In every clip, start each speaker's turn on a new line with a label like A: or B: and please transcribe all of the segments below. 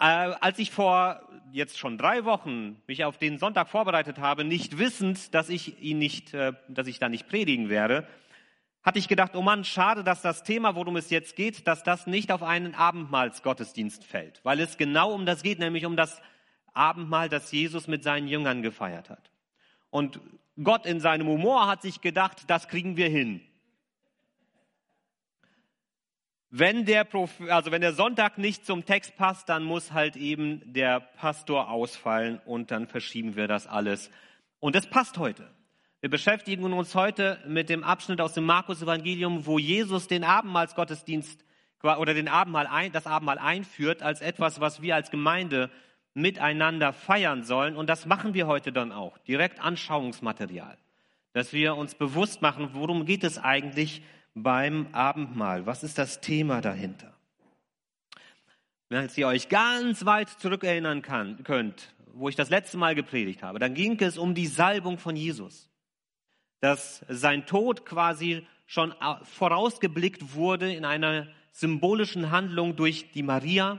A: Äh, als ich vor jetzt schon drei Wochen mich auf den Sonntag vorbereitet habe, nicht wissend, dass ich ihn nicht, äh, dass ich da nicht predigen werde, hatte ich gedacht, oh Mann, schade, dass das Thema, worum es jetzt geht, dass das nicht auf einen Abendmahlsgottesdienst fällt, weil es genau um das geht, nämlich um das Abendmahl, das Jesus mit seinen Jüngern gefeiert hat. Und Gott in seinem Humor hat sich gedacht, das kriegen wir hin. Wenn der, also wenn der Sonntag nicht zum Text passt, dann muss halt eben der Pastor ausfallen und dann verschieben wir das alles. Und es passt heute. Wir beschäftigen uns heute mit dem Abschnitt aus dem Markus-Evangelium, wo Jesus den Abendmahlsgottesdienst oder den Abendmahl ein, das Abendmahl einführt als etwas, was wir als Gemeinde miteinander feiern sollen. Und das machen wir heute dann auch. Direkt Anschauungsmaterial. Dass wir uns bewusst machen, worum geht es eigentlich beim Abendmahl? Was ist das Thema dahinter? Wenn ihr euch ganz weit zurückerinnern kann, könnt, wo ich das letzte Mal gepredigt habe, dann ging es um die Salbung von Jesus. Dass sein Tod quasi schon vorausgeblickt wurde in einer symbolischen Handlung durch die Maria,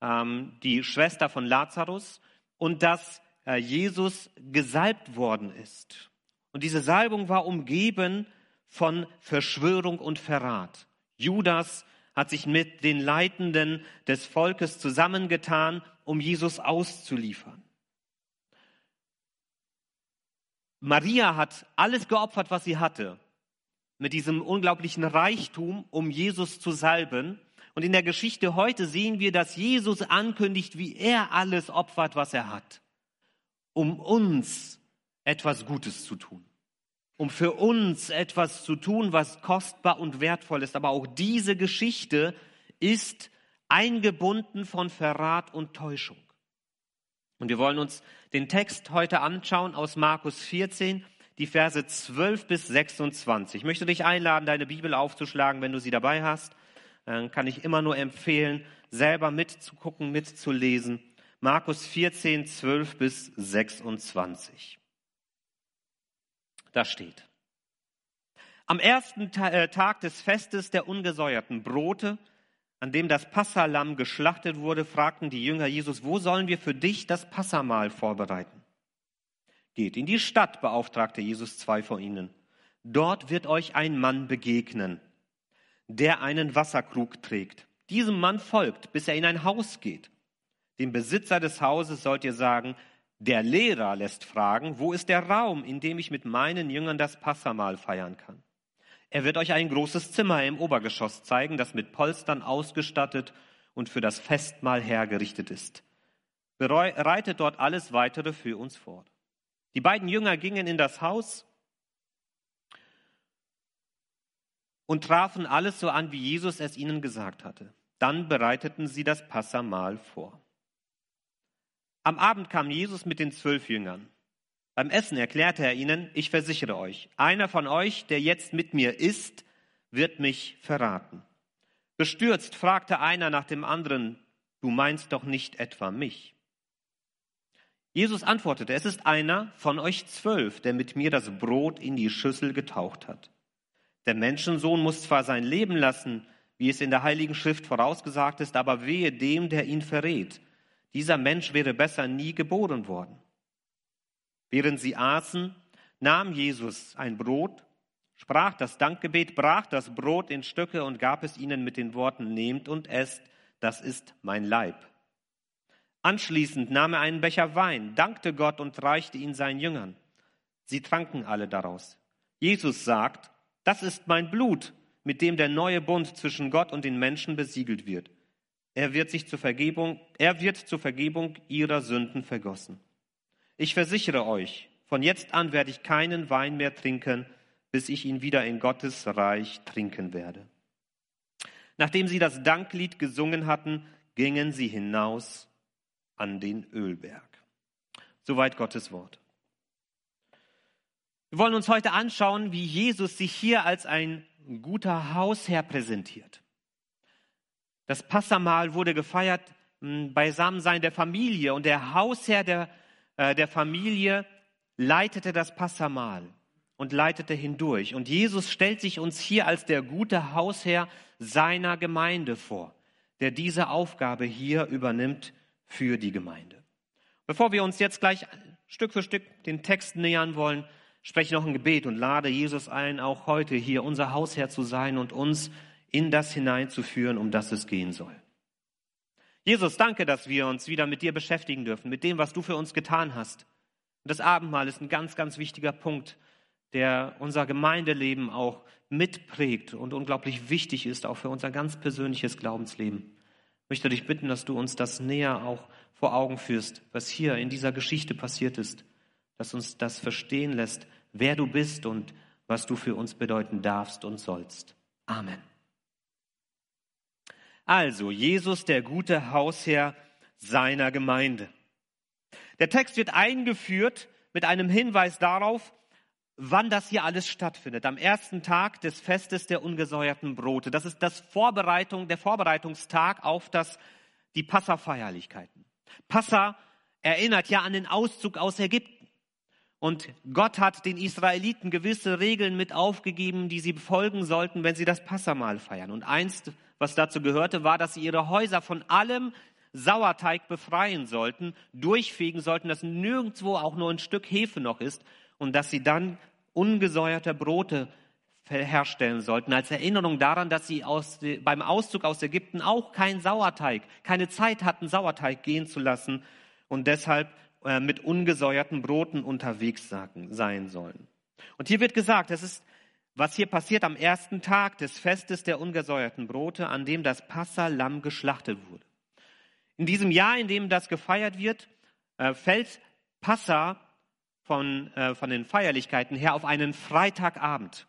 A: ähm, die Schwester von Lazarus, und dass äh, Jesus gesalbt worden ist. Und diese Salbung war umgeben von Verschwörung und Verrat. Judas hat sich mit den Leitenden des Volkes zusammengetan, um Jesus auszuliefern. Maria hat alles geopfert, was sie hatte, mit diesem unglaublichen Reichtum, um Jesus zu salben. Und in der Geschichte heute sehen wir, dass Jesus ankündigt, wie er alles opfert, was er hat, um uns etwas Gutes zu tun um für uns etwas zu tun, was kostbar und wertvoll ist. Aber auch diese Geschichte ist eingebunden von Verrat und Täuschung. Und wir wollen uns den Text heute anschauen aus Markus 14, die Verse 12 bis 26. Ich möchte dich einladen, deine Bibel aufzuschlagen, wenn du sie dabei hast. Dann kann ich immer nur empfehlen, selber mitzugucken, mitzulesen. Markus 14, 12 bis 26. Da steht. Am ersten äh, Tag des Festes der ungesäuerten Brote, an dem das Passalam geschlachtet wurde, fragten die Jünger Jesus, wo sollen wir für dich das Passamahl vorbereiten? Geht in die Stadt, beauftragte Jesus zwei von ihnen. Dort wird euch ein Mann begegnen, der einen Wasserkrug trägt. Diesem Mann folgt, bis er in ein Haus geht. Dem Besitzer des Hauses sollt ihr sagen, der Lehrer lässt fragen, wo ist der Raum, in dem ich mit meinen Jüngern das Passamahl feiern kann? Er wird euch ein großes Zimmer im Obergeschoss zeigen, das mit Polstern ausgestattet und für das Festmahl hergerichtet ist. Bereitet dort alles weitere für uns fort. Die beiden Jünger gingen in das Haus und trafen alles so an, wie Jesus es ihnen gesagt hatte. Dann bereiteten sie das Passamahl vor. Am Abend kam Jesus mit den zwölf Jüngern. Beim Essen erklärte er ihnen, ich versichere euch, einer von euch, der jetzt mit mir isst, wird mich verraten. Bestürzt fragte einer nach dem anderen, du meinst doch nicht etwa mich. Jesus antwortete, es ist einer von euch zwölf, der mit mir das Brot in die Schüssel getaucht hat. Der Menschensohn muss zwar sein Leben lassen, wie es in der Heiligen Schrift vorausgesagt ist, aber wehe dem, der ihn verrät. Dieser Mensch wäre besser nie geboren worden. Während sie aßen, nahm Jesus ein Brot, sprach das Dankgebet, brach das Brot in Stücke und gab es ihnen mit den Worten, nehmt und esst, das ist mein Leib. Anschließend nahm er einen Becher Wein, dankte Gott und reichte ihn seinen Jüngern. Sie tranken alle daraus. Jesus sagt, das ist mein Blut, mit dem der neue Bund zwischen Gott und den Menschen besiegelt wird. Er wird sich zur Vergebung, er wird zur Vergebung ihrer Sünden vergossen. Ich versichere euch, von jetzt an werde ich keinen Wein mehr trinken, bis ich ihn wieder in Gottes Reich trinken werde. Nachdem sie das Danklied gesungen hatten, gingen sie hinaus an den Ölberg. Soweit Gottes Wort. Wir wollen uns heute anschauen, wie Jesus sich hier als ein guter Hausherr präsentiert. Das Passamahl wurde gefeiert hm, Beisammensein der Familie und der Hausherr der, äh, der Familie leitete das Passamahl und leitete hindurch. Und Jesus stellt sich uns hier als der gute Hausherr seiner Gemeinde vor, der diese Aufgabe hier übernimmt für die Gemeinde. Bevor wir uns jetzt gleich Stück für Stück den Text nähern wollen, spreche ich noch ein Gebet und lade Jesus ein, auch heute hier unser Hausherr zu sein und uns in das hineinzuführen, um das es gehen soll. Jesus, danke, dass wir uns wieder mit dir beschäftigen dürfen, mit dem, was du für uns getan hast. Und das Abendmahl ist ein ganz, ganz wichtiger Punkt, der unser Gemeindeleben auch mitprägt und unglaublich wichtig ist, auch für unser ganz persönliches Glaubensleben. Ich möchte dich bitten, dass du uns das näher auch vor Augen führst, was hier in dieser Geschichte passiert ist, dass uns das verstehen lässt, wer du bist und was du für uns bedeuten darfst und sollst. Amen. Also Jesus, der gute Hausherr seiner Gemeinde. Der Text wird eingeführt mit einem Hinweis darauf, wann das hier alles stattfindet. Am ersten Tag des Festes der ungesäuerten Brote. Das ist das Vorbereitung, der Vorbereitungstag auf das, die Passa-Feierlichkeiten. Passa erinnert ja an den Auszug aus Ägypten. Und Gott hat den Israeliten gewisse Regeln mit aufgegeben, die sie befolgen sollten, wenn sie das Passamal feiern. Und eins was dazu gehörte, war, dass sie ihre Häuser von allem Sauerteig befreien sollten, durchfegen sollten, dass nirgendwo auch nur ein Stück Hefe noch ist und dass sie dann ungesäuerte Brote herstellen sollten, als Erinnerung daran, dass sie aus, beim Auszug aus Ägypten auch kein Sauerteig, keine Zeit hatten, Sauerteig gehen zu lassen und deshalb äh, mit ungesäuerten Broten unterwegs sein sollen. Und hier wird gesagt, es ist was hier passiert am ersten Tag des Festes der ungesäuerten Brote, an dem das Passa-Lamm geschlachtet wurde. In diesem Jahr, in dem das gefeiert wird, äh, fällt Passa von, äh, von den Feierlichkeiten her auf einen Freitagabend.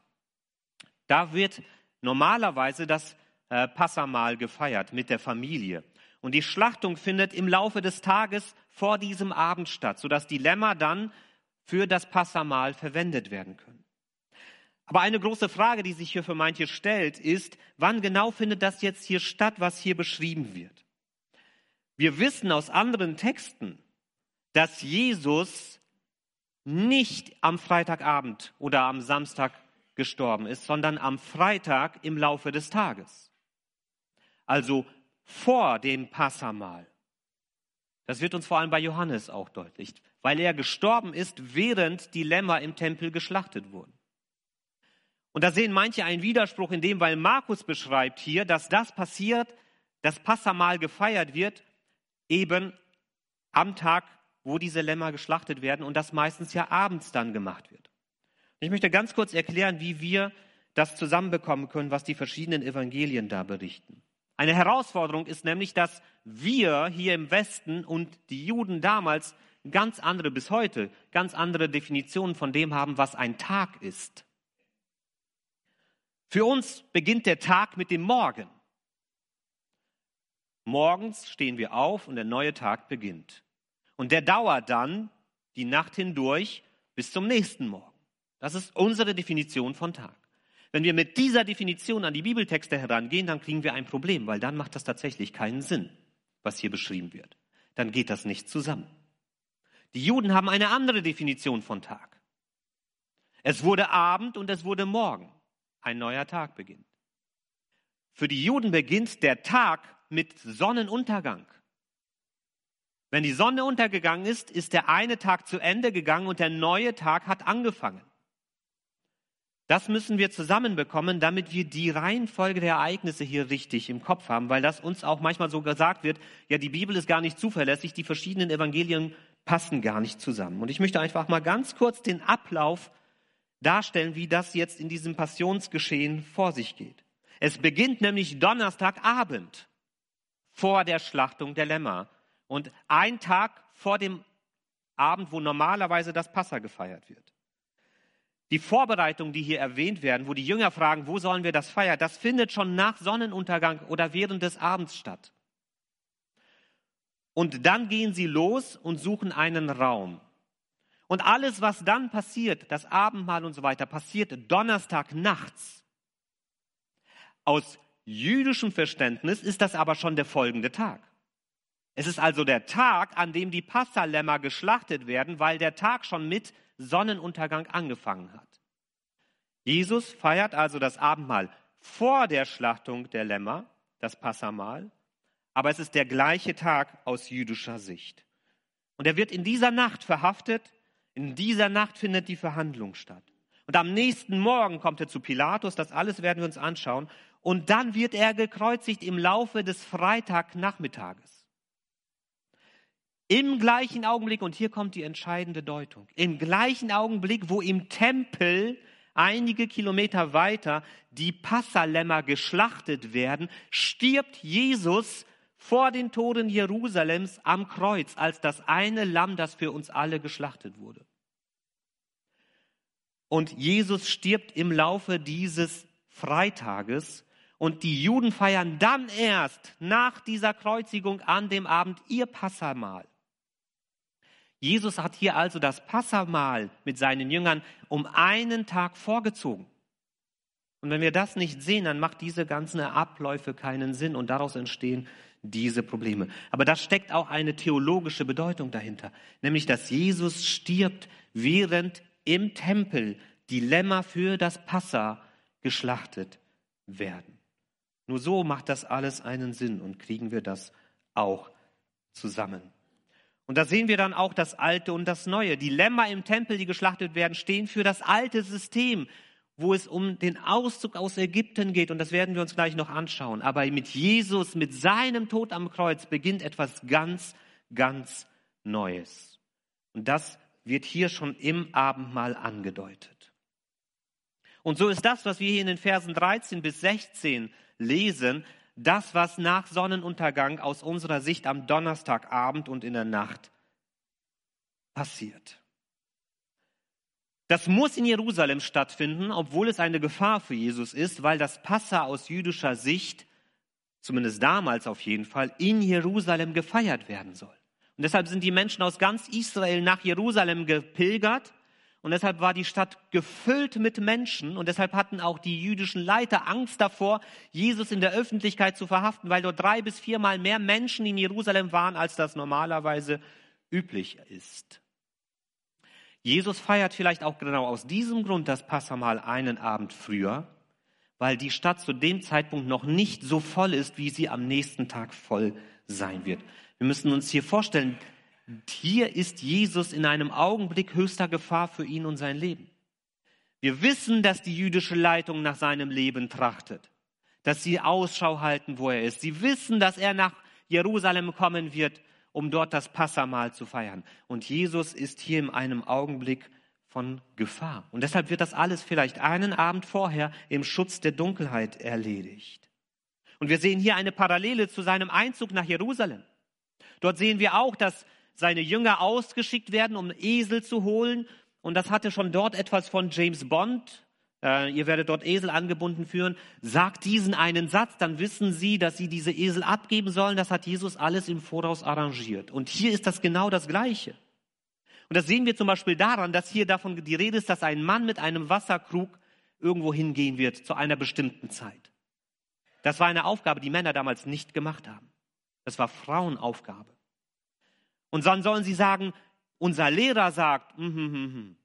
A: Da wird normalerweise das äh, Passamahl gefeiert mit der Familie. Und die Schlachtung findet im Laufe des Tages vor diesem Abend statt, sodass die Lämmer dann für das Passamahl verwendet werden können. Aber eine große Frage, die sich hier für manche stellt, ist, wann genau findet das jetzt hier statt, was hier beschrieben wird? Wir wissen aus anderen Texten, dass Jesus nicht am Freitagabend oder am Samstag gestorben ist, sondern am Freitag im Laufe des Tages. Also vor dem Passamal. Das wird uns vor allem bei Johannes auch deutlich, weil er gestorben ist, während die Lämmer im Tempel geschlachtet wurden. Und da sehen manche einen Widerspruch in dem, weil Markus beschreibt hier, dass das passiert, das Passamal gefeiert wird, eben am Tag, wo diese Lämmer geschlachtet werden und das meistens ja abends dann gemacht wird. Ich möchte ganz kurz erklären, wie wir das zusammenbekommen können, was die verschiedenen Evangelien da berichten. Eine Herausforderung ist nämlich, dass wir hier im Westen und die Juden damals ganz andere, bis heute, ganz andere Definitionen von dem haben, was ein Tag ist. Für uns beginnt der Tag mit dem Morgen. Morgens stehen wir auf und der neue Tag beginnt. Und der dauert dann die Nacht hindurch bis zum nächsten Morgen. Das ist unsere Definition von Tag. Wenn wir mit dieser Definition an die Bibeltexte herangehen, dann kriegen wir ein Problem, weil dann macht das tatsächlich keinen Sinn, was hier beschrieben wird. Dann geht das nicht zusammen. Die Juden haben eine andere Definition von Tag. Es wurde Abend und es wurde Morgen ein neuer Tag beginnt. Für die Juden beginnt der Tag mit Sonnenuntergang. Wenn die Sonne untergegangen ist, ist der eine Tag zu Ende gegangen und der neue Tag hat angefangen. Das müssen wir zusammenbekommen, damit wir die Reihenfolge der Ereignisse hier richtig im Kopf haben, weil das uns auch manchmal so gesagt wird, ja, die Bibel ist gar nicht zuverlässig, die verschiedenen Evangelien passen gar nicht zusammen. Und ich möchte einfach mal ganz kurz den Ablauf darstellen, wie das jetzt in diesem Passionsgeschehen vor sich geht. Es beginnt nämlich Donnerstagabend vor der Schlachtung der Lämmer und ein Tag vor dem Abend, wo normalerweise das Passa gefeiert wird. Die Vorbereitungen, die hier erwähnt werden, wo die Jünger fragen, wo sollen wir das feiern, das findet schon nach Sonnenuntergang oder während des Abends statt. Und dann gehen sie los und suchen einen Raum. Und alles, was dann passiert, das Abendmahl und so weiter, passiert Donnerstag nachts. Aus jüdischem Verständnis ist das aber schon der folgende Tag. Es ist also der Tag, an dem die Passalämmer geschlachtet werden, weil der Tag schon mit Sonnenuntergang angefangen hat. Jesus feiert also das Abendmahl vor der Schlachtung der Lämmer, das Passamahl, aber es ist der gleiche Tag aus jüdischer Sicht. Und er wird in dieser Nacht verhaftet, in dieser Nacht findet die Verhandlung statt. Und am nächsten Morgen kommt er zu Pilatus, das alles werden wir uns anschauen. Und dann wird er gekreuzigt im Laufe des Freitagnachmittages. Im gleichen Augenblick, und hier kommt die entscheidende Deutung, im gleichen Augenblick, wo im Tempel einige Kilometer weiter die Passalämmer geschlachtet werden, stirbt Jesus vor den Toren Jerusalems am Kreuz als das eine Lamm, das für uns alle geschlachtet wurde. Und Jesus stirbt im Laufe dieses Freitages und die Juden feiern dann erst nach dieser Kreuzigung an dem Abend ihr Passamahl. Jesus hat hier also das Passamahl mit seinen Jüngern um einen Tag vorgezogen. Und wenn wir das nicht sehen, dann macht diese ganzen Abläufe keinen Sinn und daraus entstehen diese Probleme. Aber da steckt auch eine theologische Bedeutung dahinter, nämlich dass Jesus stirbt, während im Tempel die Lämmer für das Passa geschlachtet werden. Nur so macht das alles einen Sinn und kriegen wir das auch zusammen. Und da sehen wir dann auch das Alte und das Neue. Die Lämmer im Tempel, die geschlachtet werden, stehen für das alte System, wo es um den Auszug aus Ägypten geht. Und das werden wir uns gleich noch anschauen. Aber mit Jesus, mit seinem Tod am Kreuz beginnt etwas ganz, ganz Neues. Und das wird hier schon im Abendmahl angedeutet. Und so ist das, was wir hier in den Versen 13 bis 16 lesen, das, was nach Sonnenuntergang aus unserer Sicht am Donnerstagabend und in der Nacht passiert. Das muss in Jerusalem stattfinden, obwohl es eine Gefahr für Jesus ist, weil das Passa aus jüdischer Sicht, zumindest damals auf jeden Fall, in Jerusalem gefeiert werden soll. Und deshalb sind die Menschen aus ganz Israel nach Jerusalem gepilgert und deshalb war die Stadt gefüllt mit Menschen und deshalb hatten auch die jüdischen Leiter Angst davor, Jesus in der Öffentlichkeit zu verhaften, weil dort drei bis viermal mehr Menschen in Jerusalem waren, als das normalerweise üblich ist. Jesus feiert vielleicht auch genau aus diesem Grund das Passamal einen Abend früher, weil die Stadt zu dem Zeitpunkt noch nicht so voll ist, wie sie am nächsten Tag voll sein wird. Wir müssen uns hier vorstellen, hier ist Jesus in einem Augenblick höchster Gefahr für ihn und sein Leben. Wir wissen, dass die jüdische Leitung nach seinem Leben trachtet, dass sie Ausschau halten, wo er ist. Sie wissen, dass er nach Jerusalem kommen wird, um dort das Passamal zu feiern. Und Jesus ist hier in einem Augenblick von Gefahr. Und deshalb wird das alles vielleicht einen Abend vorher im Schutz der Dunkelheit erledigt. Und wir sehen hier eine Parallele zu seinem Einzug nach Jerusalem. Dort sehen wir auch, dass seine Jünger ausgeschickt werden, um Esel zu holen. Und das hatte schon dort etwas von James Bond. Äh, ihr werdet dort Esel angebunden führen. Sagt diesen einen Satz, dann wissen sie, dass sie diese Esel abgeben sollen. Das hat Jesus alles im Voraus arrangiert. Und hier ist das genau das Gleiche. Und das sehen wir zum Beispiel daran, dass hier davon die Rede ist, dass ein Mann mit einem Wasserkrug irgendwo hingehen wird zu einer bestimmten Zeit. Das war eine Aufgabe, die Männer damals nicht gemacht haben. Das war Frauenaufgabe. Und dann sollen sie sagen, unser Lehrer sagt, mm, mm, mm.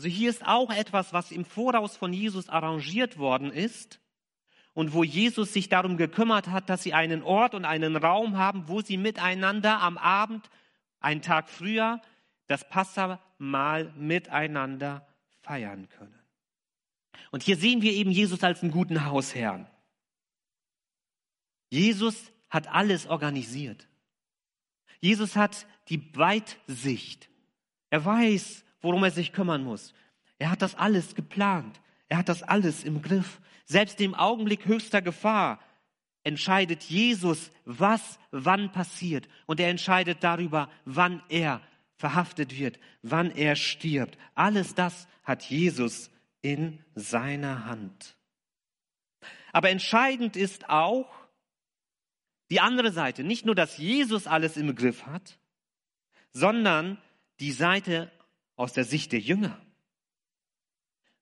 A: Also hier ist auch etwas, was im Voraus von Jesus arrangiert worden ist und wo Jesus sich darum gekümmert hat, dass sie einen Ort und einen Raum haben, wo sie miteinander am Abend, einen Tag früher, das Passamahl miteinander feiern können. Und hier sehen wir eben Jesus als einen guten Hausherrn. Jesus hat alles organisiert. Jesus hat die Weitsicht. Er weiß, worum er sich kümmern muss. Er hat das alles geplant. Er hat das alles im Griff. Selbst im Augenblick höchster Gefahr entscheidet Jesus, was wann passiert. Und er entscheidet darüber, wann er verhaftet wird, wann er stirbt. Alles das hat Jesus in seiner Hand. Aber entscheidend ist auch die andere Seite. Nicht nur, dass Jesus alles im Griff hat, sondern die Seite aus der Sicht der Jünger.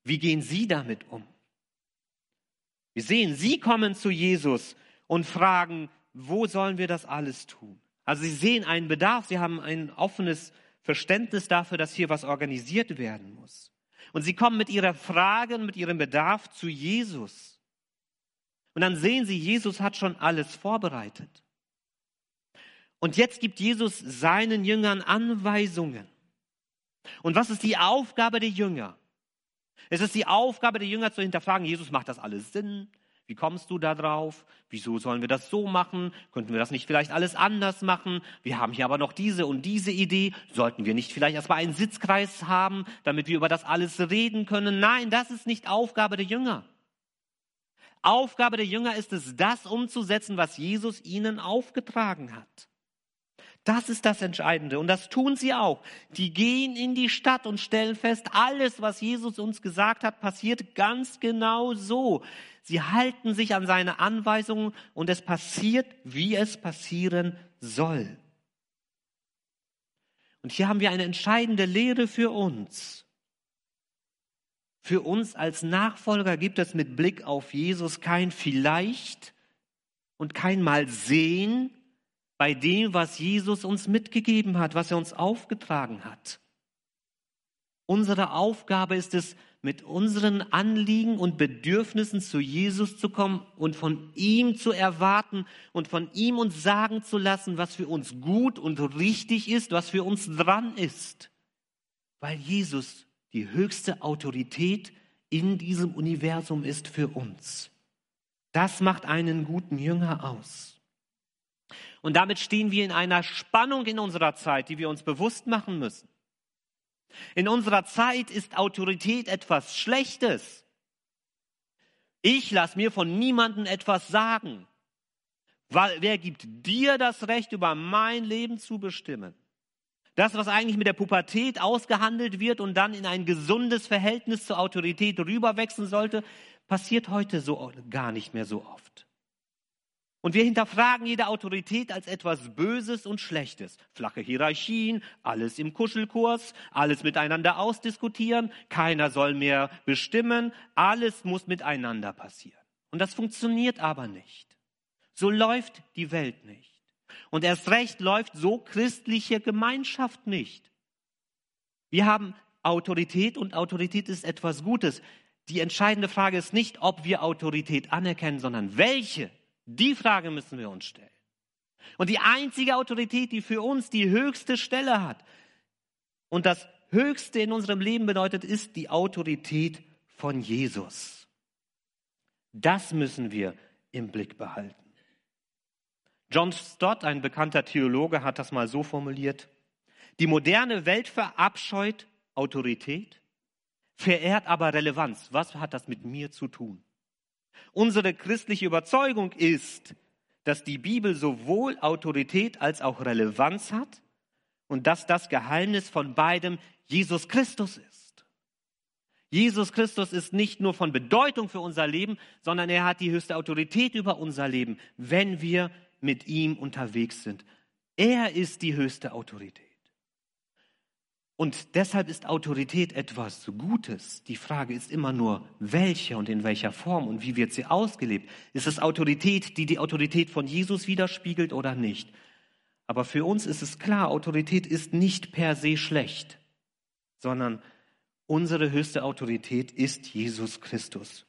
A: Wie gehen sie damit um? Wir sehen, sie kommen zu Jesus und fragen, wo sollen wir das alles tun? Also sie sehen einen Bedarf, sie haben ein offenes Verständnis dafür, dass hier was organisiert werden muss. Und sie kommen mit ihrer Frage, mit ihrem Bedarf zu Jesus. Und dann sehen sie, Jesus hat schon alles vorbereitet. Und jetzt gibt Jesus seinen Jüngern Anweisungen. Und was ist die Aufgabe der Jünger? Es ist die Aufgabe der Jünger zu hinterfragen, Jesus, macht das alles Sinn? Wie kommst du da drauf? Wieso sollen wir das so machen? Könnten wir das nicht vielleicht alles anders machen? Wir haben hier aber noch diese und diese Idee. Sollten wir nicht vielleicht erstmal einen Sitzkreis haben, damit wir über das alles reden können? Nein, das ist nicht Aufgabe der Jünger. Aufgabe der Jünger ist es, das umzusetzen, was Jesus ihnen aufgetragen hat. Das ist das Entscheidende. Und das tun sie auch. Die gehen in die Stadt und stellen fest, alles, was Jesus uns gesagt hat, passiert ganz genau so. Sie halten sich an seine Anweisungen und es passiert, wie es passieren soll. Und hier haben wir eine entscheidende Lehre für uns. Für uns als Nachfolger gibt es mit Blick auf Jesus kein vielleicht und kein mal sehen, bei dem, was Jesus uns mitgegeben hat, was er uns aufgetragen hat. Unsere Aufgabe ist es, mit unseren Anliegen und Bedürfnissen zu Jesus zu kommen und von ihm zu erwarten und von ihm uns sagen zu lassen, was für uns gut und richtig ist, was für uns dran ist. Weil Jesus die höchste Autorität in diesem Universum ist für uns. Das macht einen guten Jünger aus. Und damit stehen wir in einer Spannung in unserer Zeit, die wir uns bewusst machen müssen. In unserer Zeit ist Autorität etwas Schlechtes. Ich lasse mir von niemandem etwas sagen. Weil, wer gibt dir das Recht, über mein Leben zu bestimmen? Das, was eigentlich mit der Pubertät ausgehandelt wird und dann in ein gesundes Verhältnis zur Autorität rüberwechseln sollte, passiert heute so gar nicht mehr so oft. Und wir hinterfragen jede Autorität als etwas Böses und Schlechtes. Flache Hierarchien, alles im Kuschelkurs, alles miteinander ausdiskutieren, keiner soll mehr bestimmen, alles muss miteinander passieren. Und das funktioniert aber nicht. So läuft die Welt nicht. Und erst recht läuft so christliche Gemeinschaft nicht. Wir haben Autorität und Autorität ist etwas Gutes. Die entscheidende Frage ist nicht, ob wir Autorität anerkennen, sondern welche die Frage müssen wir uns stellen. Und die einzige Autorität, die für uns die höchste Stelle hat und das Höchste in unserem Leben bedeutet, ist die Autorität von Jesus. Das müssen wir im Blick behalten. John Stott, ein bekannter Theologe, hat das mal so formuliert. Die moderne Welt verabscheut Autorität, verehrt aber Relevanz. Was hat das mit mir zu tun? Unsere christliche Überzeugung ist, dass die Bibel sowohl Autorität als auch Relevanz hat und dass das Geheimnis von beidem Jesus Christus ist. Jesus Christus ist nicht nur von Bedeutung für unser Leben, sondern er hat die höchste Autorität über unser Leben, wenn wir mit ihm unterwegs sind. Er ist die höchste Autorität. Und deshalb ist Autorität etwas Gutes. Die Frage ist immer nur, welche und in welcher Form und wie wird sie ausgelebt? Ist es Autorität, die die Autorität von Jesus widerspiegelt oder nicht? Aber für uns ist es klar, Autorität ist nicht per se schlecht, sondern unsere höchste Autorität ist Jesus Christus.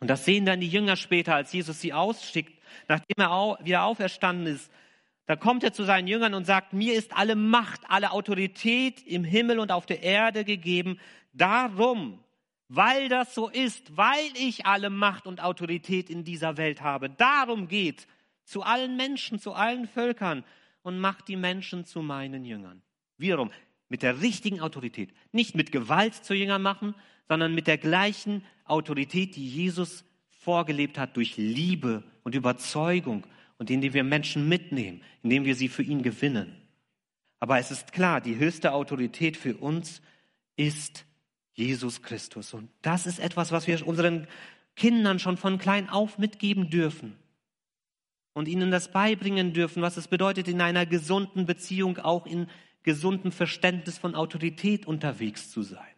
A: Und das sehen dann die Jünger später, als Jesus sie ausschickt, nachdem er wieder auferstanden ist da kommt er zu seinen Jüngern und sagt, mir ist alle Macht, alle Autorität im Himmel und auf der Erde gegeben. Darum, weil das so ist, weil ich alle Macht und Autorität in dieser Welt habe, darum geht zu allen Menschen, zu allen Völkern und macht die Menschen zu meinen Jüngern. Wiederum, mit der richtigen Autorität. Nicht mit Gewalt zu Jüngern machen, sondern mit der gleichen Autorität, die Jesus vorgelebt hat, durch Liebe und Überzeugung und indem wir Menschen mitnehmen, indem wir sie für ihn gewinnen. Aber es ist klar, die höchste Autorität für uns ist Jesus Christus. Und das ist etwas, was wir unseren Kindern schon von klein auf mitgeben dürfen und ihnen das beibringen dürfen, was es bedeutet, in einer gesunden Beziehung auch in gesundem Verständnis von Autorität unterwegs zu sein.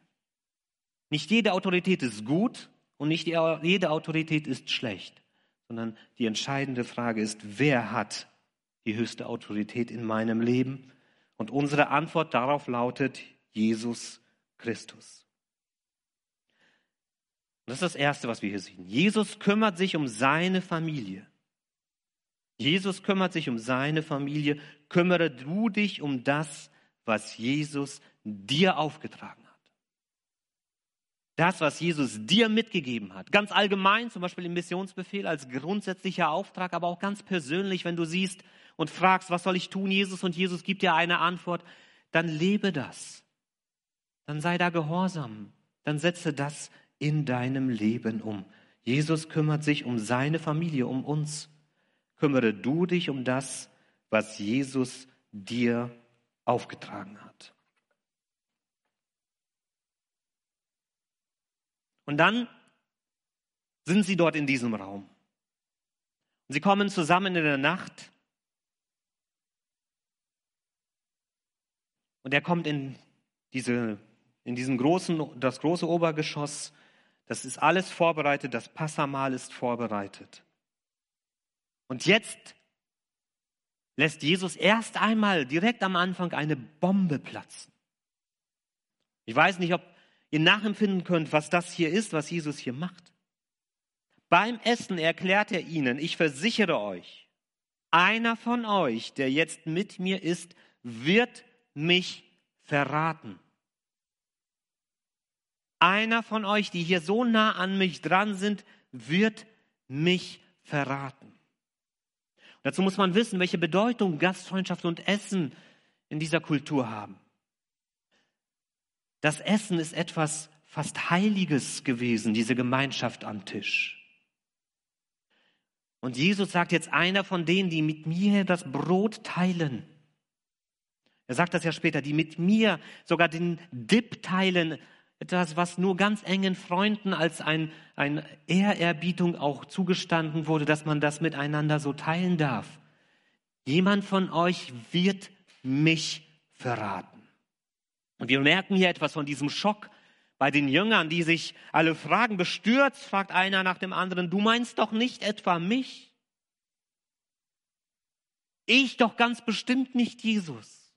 A: Nicht jede Autorität ist gut und nicht jede Autorität ist schlecht sondern die entscheidende Frage ist, wer hat die höchste Autorität in meinem Leben? Und unsere Antwort darauf lautet Jesus Christus. Und das ist das Erste, was wir hier sehen. Jesus kümmert sich um seine Familie. Jesus kümmert sich um seine Familie. Kümmere du dich um das, was Jesus dir aufgetragen hat. Das, was Jesus dir mitgegeben hat. Ganz allgemein, zum Beispiel im Missionsbefehl als grundsätzlicher Auftrag, aber auch ganz persönlich, wenn du siehst und fragst, was soll ich tun, Jesus, und Jesus gibt dir eine Antwort, dann lebe das. Dann sei da gehorsam. Dann setze das in deinem Leben um. Jesus kümmert sich um seine Familie, um uns. Kümmere du dich um das, was Jesus dir aufgetragen hat. Und dann sind sie dort in diesem Raum. Und sie kommen zusammen in der Nacht. Und er kommt in diese, in diesem großen, das große Obergeschoss. Das ist alles vorbereitet. Das Passamal ist vorbereitet. Und jetzt lässt Jesus erst einmal direkt am Anfang eine Bombe platzen. Ich weiß nicht, ob ihr nachempfinden könnt, was das hier ist, was Jesus hier macht. Beim Essen erklärt er ihnen, ich versichere euch, einer von euch, der jetzt mit mir ist, wird mich verraten. Einer von euch, die hier so nah an mich dran sind, wird mich verraten. Dazu muss man wissen, welche Bedeutung Gastfreundschaft und Essen in dieser Kultur haben. Das Essen ist etwas fast Heiliges gewesen, diese Gemeinschaft am Tisch. Und Jesus sagt jetzt einer von denen, die mit mir das Brot teilen. Er sagt das ja später, die mit mir sogar den Dip teilen, etwas, was nur ganz engen Freunden als ein, ein Ehrerbietung auch zugestanden wurde, dass man das miteinander so teilen darf. Jemand von euch wird mich verraten. Und wir merken hier etwas von diesem Schock bei den Jüngern, die sich alle fragen, bestürzt, fragt einer nach dem anderen, du meinst doch nicht etwa mich? Ich doch ganz bestimmt nicht Jesus.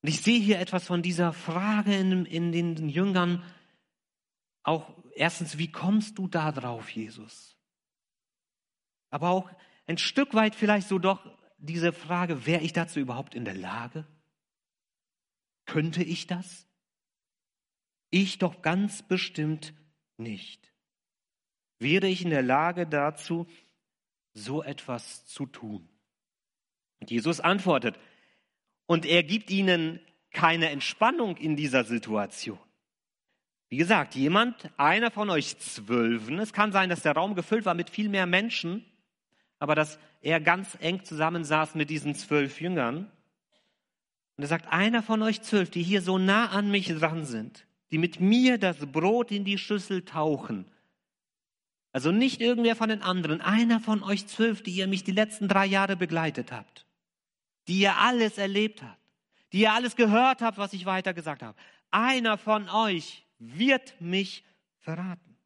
A: Und ich sehe hier etwas von dieser Frage in, in den Jüngern. Auch erstens, wie kommst du da drauf, Jesus? Aber auch ein Stück weit vielleicht so doch diese Frage, wäre ich dazu überhaupt in der Lage? Könnte ich das? Ich doch ganz bestimmt nicht. Wäre ich in der Lage dazu, so etwas zu tun? Und Jesus antwortet, und er gibt ihnen keine Entspannung in dieser Situation. Wie gesagt, jemand, einer von euch Zwölfen, es kann sein, dass der Raum gefüllt war mit viel mehr Menschen, aber dass er ganz eng zusammensaß mit diesen zwölf Jüngern. Und er sagt, einer von euch zwölf, die hier so nah an mich dran sind, die mit mir das Brot in die Schüssel tauchen. Also nicht irgendwer von den anderen, einer von euch zwölf, die ihr mich die letzten drei Jahre begleitet habt die ihr alles erlebt habt, die ihr alles gehört habt, was ich weiter gesagt habe. Einer von euch wird mich verraten.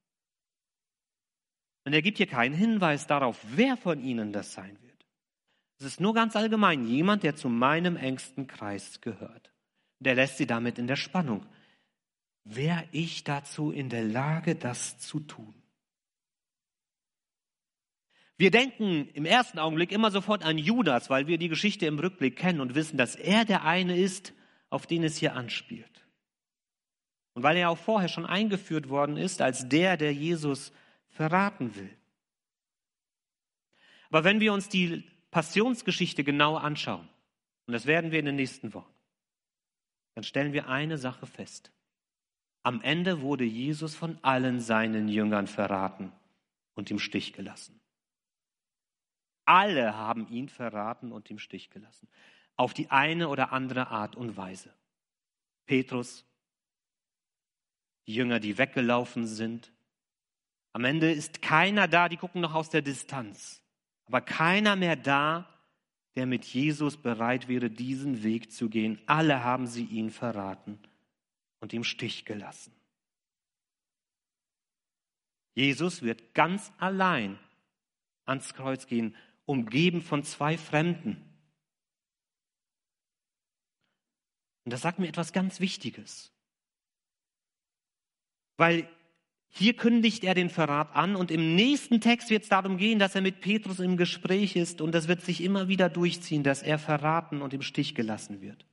A: Und er gibt hier keinen Hinweis darauf, wer von ihnen das sein wird. Es ist nur ganz allgemein jemand, der zu meinem engsten Kreis gehört. Der lässt sie damit in der Spannung. Wäre ich dazu in der Lage, das zu tun? Wir denken im ersten Augenblick immer sofort an Judas, weil wir die Geschichte im Rückblick kennen und wissen, dass er der eine ist, auf den es hier anspielt. Und weil er auch vorher schon eingeführt worden ist als der, der Jesus verraten will. Aber wenn wir uns die Passionsgeschichte genau anschauen, und das werden wir in den nächsten Wochen, dann stellen wir eine Sache fest. Am Ende wurde Jesus von allen seinen Jüngern verraten und im Stich gelassen. Alle haben ihn verraten und im Stich gelassen. Auf die eine oder andere Art und Weise. Petrus, die Jünger, die weggelaufen sind. Am Ende ist keiner da, die gucken noch aus der Distanz. Aber keiner mehr da, der mit Jesus bereit wäre, diesen Weg zu gehen. Alle haben sie ihn verraten und im Stich gelassen. Jesus wird ganz allein ans Kreuz gehen umgeben von zwei Fremden. Und das sagt mir etwas ganz Wichtiges. Weil Hier kündigt er den Verrat an und im nächsten Text wird es darum gehen, dass er mit Petrus im Gespräch ist und das wird sich immer wieder durchziehen, dass er verraten und im Stich gelassen wird.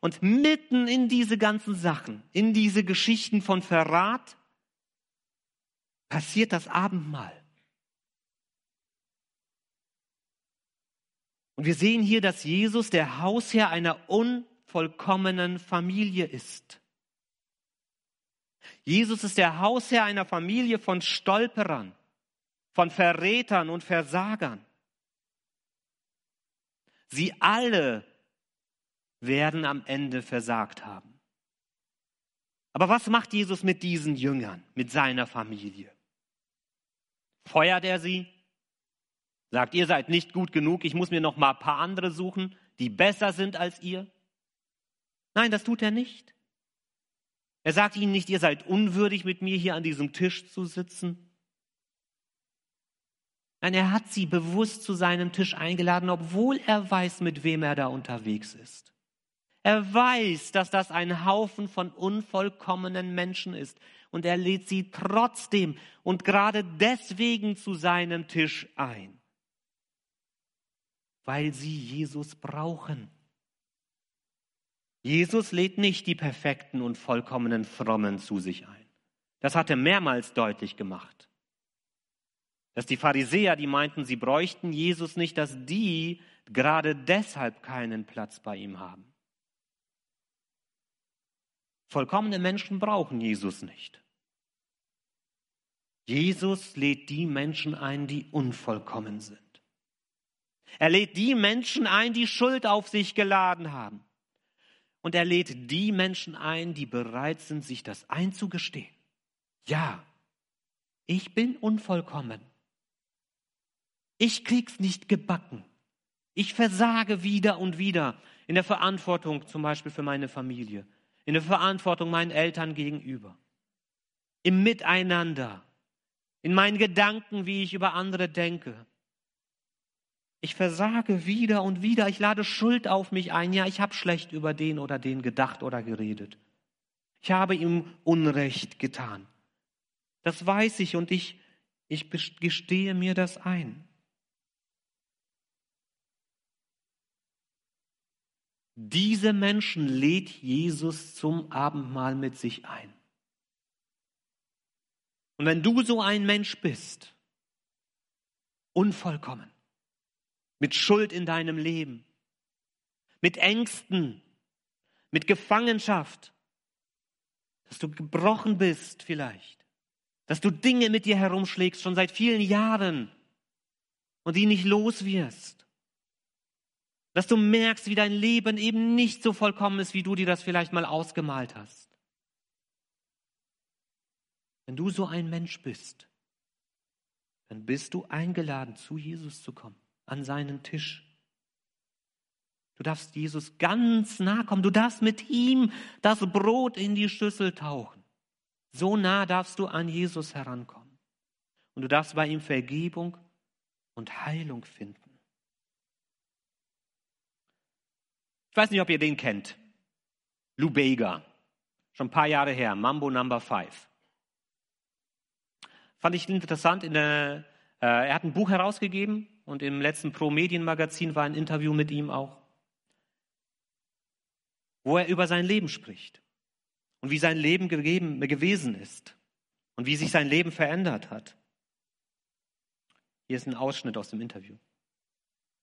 A: Und mitten in diese ganzen Sachen, in diese Geschichten von Verrat, passiert das Abendmahl. Und wir sehen hier, dass Jesus der Hausherr einer unvollkommenen Familie ist. Jesus ist der Hausherr einer Familie von Stolperern, von Verrätern und Versagern. Sie alle werden am Ende versagt haben. Aber was macht Jesus mit diesen Jüngern, mit seiner Familie? Feuert er sie? Sagt, ihr seid nicht gut genug, ich muss mir noch mal ein paar andere suchen, die besser sind als ihr? Nein, das tut er nicht. Er sagt ihnen nicht, ihr seid unwürdig, mit mir hier an diesem Tisch zu sitzen. Nein, er hat sie bewusst zu seinem Tisch eingeladen, obwohl er weiß, mit wem er da unterwegs ist. Er weiß, dass das ein Haufen von unvollkommenen Menschen ist. Und er lädt sie trotzdem und gerade deswegen zu seinem Tisch ein. Weil sie Jesus brauchen. Jesus lädt nicht die perfekten und vollkommenen Frommen zu sich ein. Das hat er mehrmals deutlich gemacht. Dass die Pharisäer, die meinten, sie bräuchten Jesus nicht, dass die gerade deshalb keinen Platz bei ihm haben. Vollkommene Menschen brauchen Jesus nicht. Jesus lädt die Menschen ein, die unvollkommen sind. Er lädt die Menschen ein, die Schuld auf sich geladen haben. Und er lädt die Menschen ein, die bereit sind, sich das einzugestehen. Ja, ich bin unvollkommen. Ich krieg's nicht gebacken. Ich versage wieder und wieder in der Verantwortung zum Beispiel für meine Familie, in der Verantwortung meinen Eltern gegenüber, im Miteinander, in meinen Gedanken, wie ich über andere denke, ich versage wieder und wieder. Ich lade Schuld auf mich ein. Ja, ich habe schlecht über den oder den gedacht oder geredet. Ich habe ihm Unrecht getan. Das weiß ich und ich, ich gestehe mir das ein. Diese Menschen lädt Jesus zum Abendmahl mit sich ein. Und wenn du so ein Mensch bist, unvollkommen, mit Schuld in deinem Leben, mit Ängsten, mit Gefangenschaft, dass du gebrochen bist vielleicht, dass du Dinge mit dir herumschlägst schon seit vielen Jahren. Und die nicht los wirst, dass du merkst, wie dein Leben eben nicht so vollkommen ist, wie du dir das vielleicht mal ausgemalt hast. Wenn du so ein Mensch bist, dann bist du eingeladen, zu Jesus zu kommen an seinen Tisch. Du darfst Jesus ganz nah kommen. Du darfst mit ihm das Brot in die Schüssel tauchen. So nah darfst du an Jesus herankommen. Und du darfst bei ihm Vergebung und Heilung finden. Ich weiß nicht, ob ihr den kennt. Lou Bega. Schon ein paar Jahre her. Mambo Number Five. Fand ich interessant. In der, äh, er hat ein Buch herausgegeben und im letzten Pro-Medien-Magazin war ein Interview mit ihm auch, wo er über sein Leben spricht und wie sein Leben gegeben, gewesen ist und wie sich sein Leben verändert hat. Hier ist ein Ausschnitt aus dem Interview.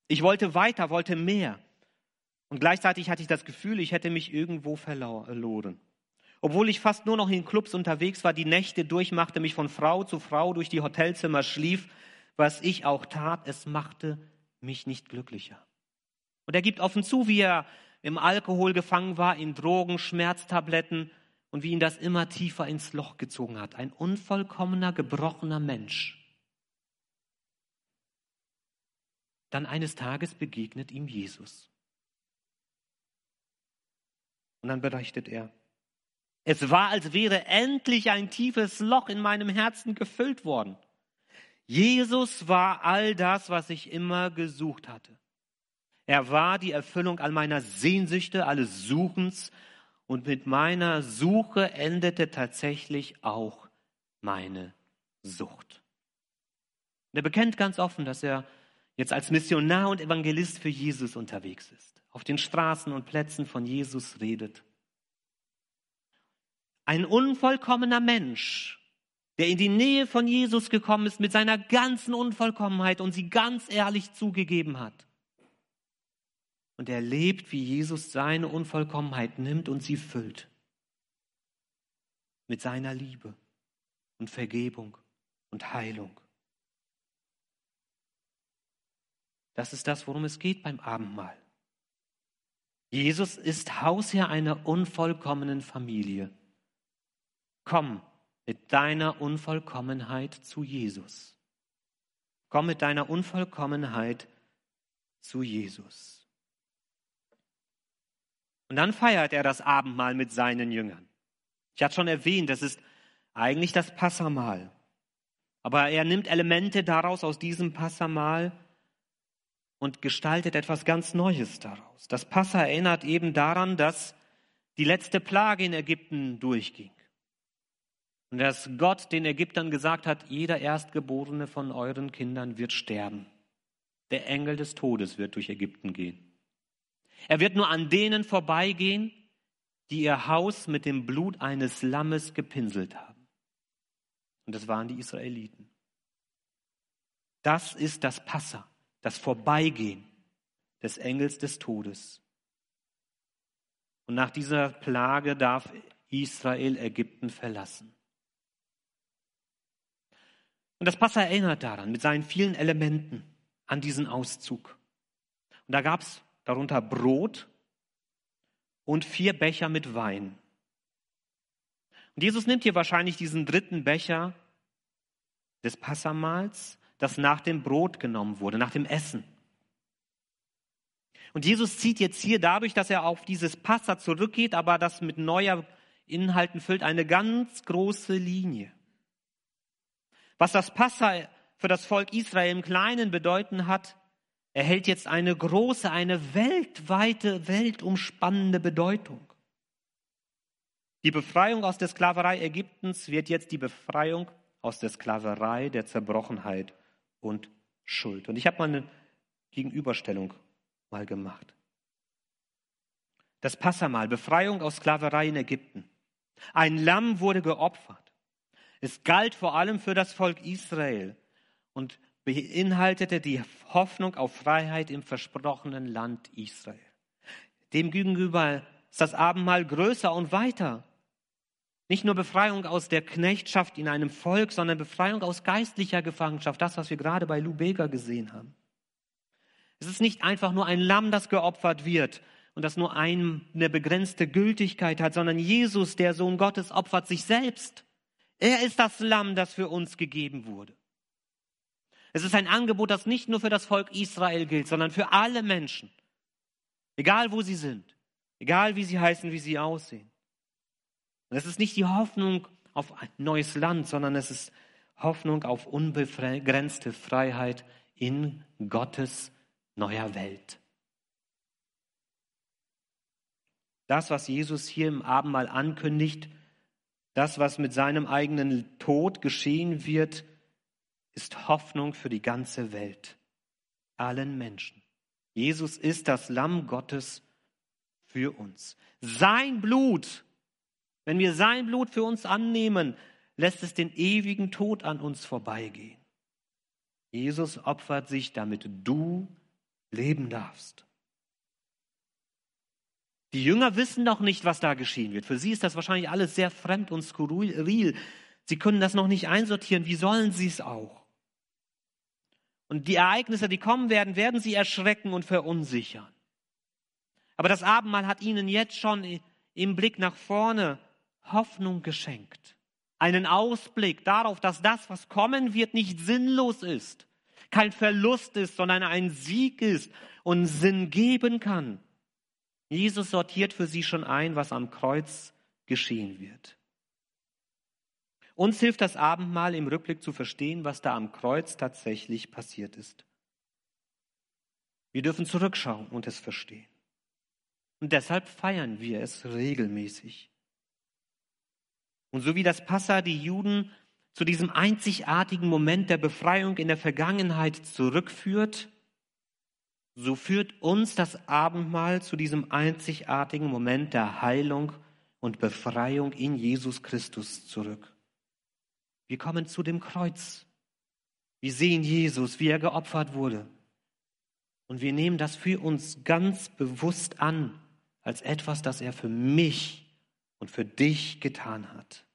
A: Ich wollte weiter, wollte mehr. Und gleichzeitig hatte ich das Gefühl, ich hätte mich irgendwo verloren. Obwohl ich fast nur noch in Clubs unterwegs war, die Nächte durchmachte, mich von Frau zu Frau durch die Hotelzimmer schlief, was ich auch tat, es machte mich nicht glücklicher. Und er gibt offen zu, wie er im Alkohol gefangen war, in Drogen, Schmerztabletten und wie ihn das immer tiefer ins Loch gezogen hat. Ein unvollkommener, gebrochener Mensch. Dann eines Tages begegnet ihm Jesus. Und dann berichtet er, es war, als wäre endlich ein tiefes Loch in meinem Herzen gefüllt worden. Jesus war all das, was ich immer gesucht hatte. Er war die Erfüllung all meiner Sehnsüchte, alles Suchens und mit meiner Suche endete tatsächlich auch meine Sucht. Und er bekennt ganz offen, dass er jetzt als Missionar und Evangelist für Jesus unterwegs ist, auf den Straßen und Plätzen von Jesus redet. Ein unvollkommener Mensch, der in die Nähe von Jesus gekommen ist mit seiner ganzen Unvollkommenheit und sie ganz ehrlich zugegeben hat. Und er lebt, wie Jesus seine Unvollkommenheit nimmt und sie füllt. Mit seiner Liebe und Vergebung und Heilung. Das ist das, worum es geht beim Abendmahl. Jesus ist Hausherr einer unvollkommenen Familie. Komm mit deiner Unvollkommenheit zu Jesus. Komm mit deiner Unvollkommenheit zu Jesus. Und dann feiert er das Abendmahl mit seinen Jüngern. Ich hatte schon erwähnt, das ist eigentlich das Passamahl. Aber er nimmt Elemente daraus aus diesem Passamahl und gestaltet etwas ganz Neues daraus. Das Passa erinnert eben daran, dass die letzte Plage in Ägypten durchging. Und dass Gott den Ägyptern gesagt hat, jeder Erstgeborene von euren Kindern wird sterben. Der Engel des Todes wird durch Ägypten gehen. Er wird nur an denen vorbeigehen, die ihr Haus mit dem Blut eines Lammes gepinselt haben. Und das waren die Israeliten. Das ist das Passa das Vorbeigehen des Engels des Todes. Und nach dieser Plage darf Israel Ägypten verlassen. Und das Passa erinnert daran, mit seinen vielen Elementen, an diesen Auszug. Und da gab es darunter Brot und vier Becher mit Wein. Und Jesus nimmt hier wahrscheinlich diesen dritten Becher des Passamals das nach dem Brot genommen wurde, nach dem Essen. Und Jesus zieht jetzt hier dadurch, dass er auf dieses Passa zurückgeht, aber das mit neuer Inhalten füllt, eine ganz große Linie. Was das Passa für das Volk Israel im Kleinen bedeuten hat, erhält jetzt eine große, eine weltweite, weltumspannende Bedeutung. Die Befreiung aus der Sklaverei Ägyptens wird jetzt die Befreiung aus der Sklaverei der Zerbrochenheit und Schuld. Und ich habe mal eine Gegenüberstellung mal gemacht. Das Passamal, Befreiung aus Sklaverei in Ägypten. Ein Lamm wurde geopfert. Es galt vor allem für das Volk Israel und beinhaltete die Hoffnung auf Freiheit im versprochenen Land Israel. Demgegenüber ist das Abendmahl größer und weiter. Nicht nur Befreiung aus der Knechtschaft in einem Volk, sondern Befreiung aus geistlicher Gefangenschaft, das, was wir gerade bei Lubega gesehen haben. Es ist nicht einfach nur ein Lamm, das geopfert wird und das nur eine begrenzte Gültigkeit hat, sondern Jesus, der Sohn Gottes, opfert sich selbst. Er ist das Lamm, das für uns gegeben wurde. Es ist ein Angebot, das nicht nur für das Volk Israel gilt, sondern für alle Menschen. Egal wo sie sind, egal wie sie heißen, wie sie aussehen. Und es ist nicht die Hoffnung auf ein neues Land, sondern es ist Hoffnung auf unbegrenzte Freiheit in Gottes neuer Welt. Das, was Jesus hier im Abendmahl ankündigt, das, was mit seinem eigenen Tod geschehen wird, ist Hoffnung für die ganze Welt, allen Menschen. Jesus ist das Lamm Gottes für uns. Sein Blut wenn wir sein Blut für uns annehmen, lässt es den ewigen Tod an uns vorbeigehen. Jesus opfert sich, damit du leben darfst. Die Jünger wissen noch nicht, was da geschehen wird. Für sie ist das wahrscheinlich alles sehr fremd und skurril. Sie können das noch nicht einsortieren. Wie sollen sie es auch? Und die Ereignisse, die kommen werden, werden sie erschrecken und verunsichern. Aber das Abendmahl hat ihnen jetzt schon im Blick nach vorne Hoffnung geschenkt. Einen Ausblick darauf, dass das, was kommen wird, nicht sinnlos ist, kein Verlust ist, sondern ein Sieg ist und Sinn geben kann. Jesus sortiert für sie schon ein, was am Kreuz geschehen wird. Uns hilft das Abendmahl im Rückblick zu verstehen, was da am Kreuz tatsächlich passiert ist. Wir dürfen zurückschauen und es verstehen. Und deshalb feiern wir es regelmäßig. Und so wie das Passa die Juden zu diesem einzigartigen Moment der Befreiung in der Vergangenheit zurückführt, so führt uns das Abendmahl zu diesem einzigartigen Moment der Heilung und Befreiung in Jesus Christus zurück. Wir kommen zu dem Kreuz. Wir sehen Jesus, wie er geopfert wurde. Und wir nehmen das für uns ganz bewusst an, als etwas, das er für mich und für dich getan hat.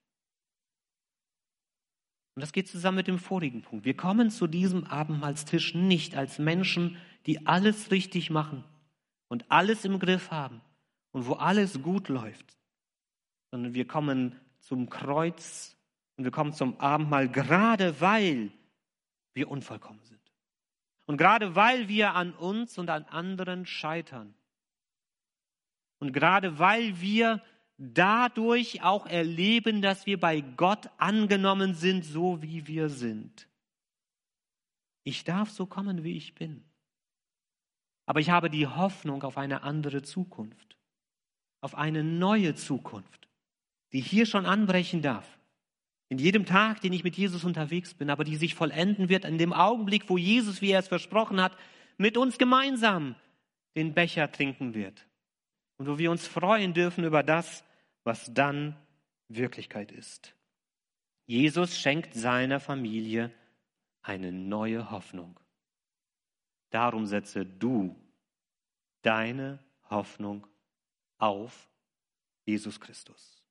A: Und das geht zusammen mit dem vorigen Punkt. Wir kommen zu diesem Abendmahlstisch nicht als Menschen, die alles richtig machen und alles im Griff haben und wo alles gut läuft, sondern wir kommen zum Kreuz und wir kommen zum Abendmahl gerade weil wir unvollkommen sind. Und gerade weil wir an uns und an anderen scheitern. Und gerade weil wir dadurch auch erleben, dass wir bei Gott angenommen sind, so wie wir sind. Ich darf so kommen, wie ich bin. Aber ich habe die Hoffnung auf eine andere Zukunft, auf eine neue Zukunft, die hier schon anbrechen darf. In jedem Tag, den ich mit Jesus unterwegs bin, aber die sich vollenden wird in dem Augenblick, wo Jesus, wie er es versprochen hat, mit uns gemeinsam den Becher trinken wird. Und wo wir uns freuen dürfen über das, was dann Wirklichkeit ist. Jesus schenkt seiner Familie eine neue Hoffnung. Darum setze du deine Hoffnung auf Jesus Christus.